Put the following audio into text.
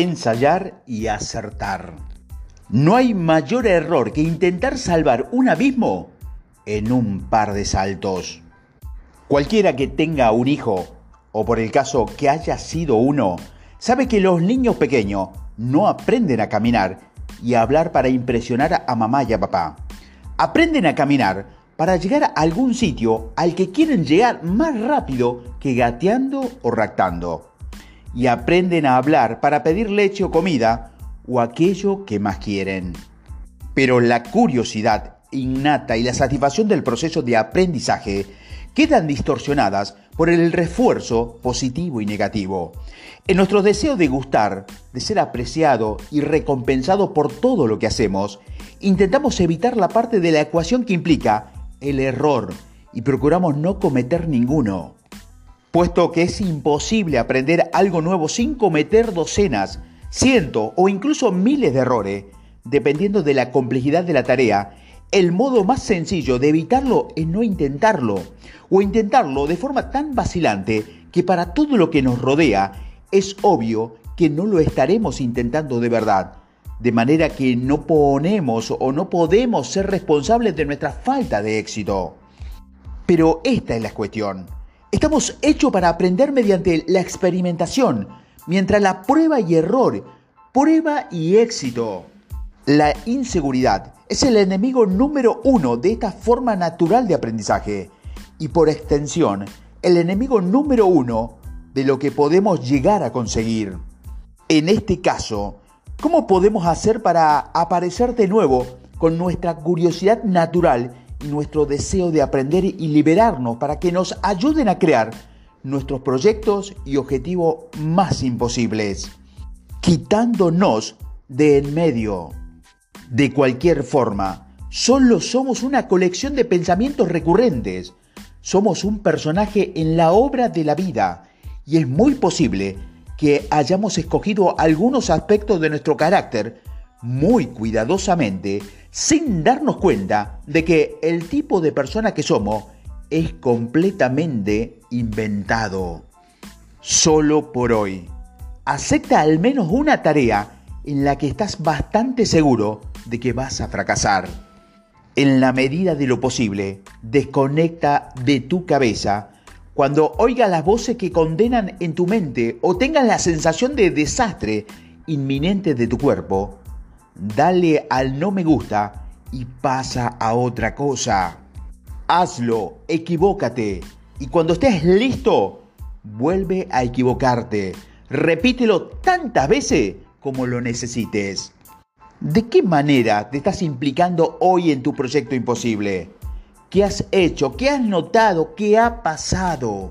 ensayar y acertar. No hay mayor error que intentar salvar un abismo en un par de saltos. Cualquiera que tenga un hijo, o por el caso que haya sido uno, sabe que los niños pequeños no aprenden a caminar y a hablar para impresionar a mamá y a papá. Aprenden a caminar para llegar a algún sitio al que quieren llegar más rápido que gateando o ractando. Y aprenden a hablar para pedir leche o comida o aquello que más quieren. Pero la curiosidad innata y la satisfacción del proceso de aprendizaje quedan distorsionadas por el refuerzo positivo y negativo. En nuestro deseo de gustar, de ser apreciado y recompensado por todo lo que hacemos, intentamos evitar la parte de la ecuación que implica el error y procuramos no cometer ninguno. Puesto que es imposible aprender algo nuevo sin cometer docenas, cientos o incluso miles de errores, dependiendo de la complejidad de la tarea, el modo más sencillo de evitarlo es no intentarlo, o intentarlo de forma tan vacilante que para todo lo que nos rodea es obvio que no lo estaremos intentando de verdad, de manera que no ponemos o no podemos ser responsables de nuestra falta de éxito. Pero esta es la cuestión. Estamos hechos para aprender mediante la experimentación, mientras la prueba y error, prueba y éxito. La inseguridad es el enemigo número uno de esta forma natural de aprendizaje y por extensión el enemigo número uno de lo que podemos llegar a conseguir. En este caso, ¿cómo podemos hacer para aparecer de nuevo con nuestra curiosidad natural nuestro deseo de aprender y liberarnos para que nos ayuden a crear nuestros proyectos y objetivos más imposibles, quitándonos de en medio? De cualquier forma, solo somos una colección de pensamientos recurrentes. Somos un personaje en la obra de la vida y es muy posible que hayamos escogido algunos aspectos de nuestro carácter muy cuidadosamente sin darnos cuenta de que el tipo de persona que somos es completamente inventado. Solo por hoy. Acepta al menos una tarea en la que estás bastante seguro de que vas a fracasar. En la medida de lo posible, desconecta de tu cabeza cuando oigas las voces que condenan en tu mente o tengas la sensación de desastre inminente de tu cuerpo, dale al no me gusta y pasa a otra cosa. Hazlo, equivócate y cuando estés listo, vuelve a equivocarte. Repítelo tantas veces como lo necesites. ¿De qué manera te estás implicando hoy en tu proyecto imposible? ¿Qué has hecho? ¿Qué has notado? ¿Qué ha pasado?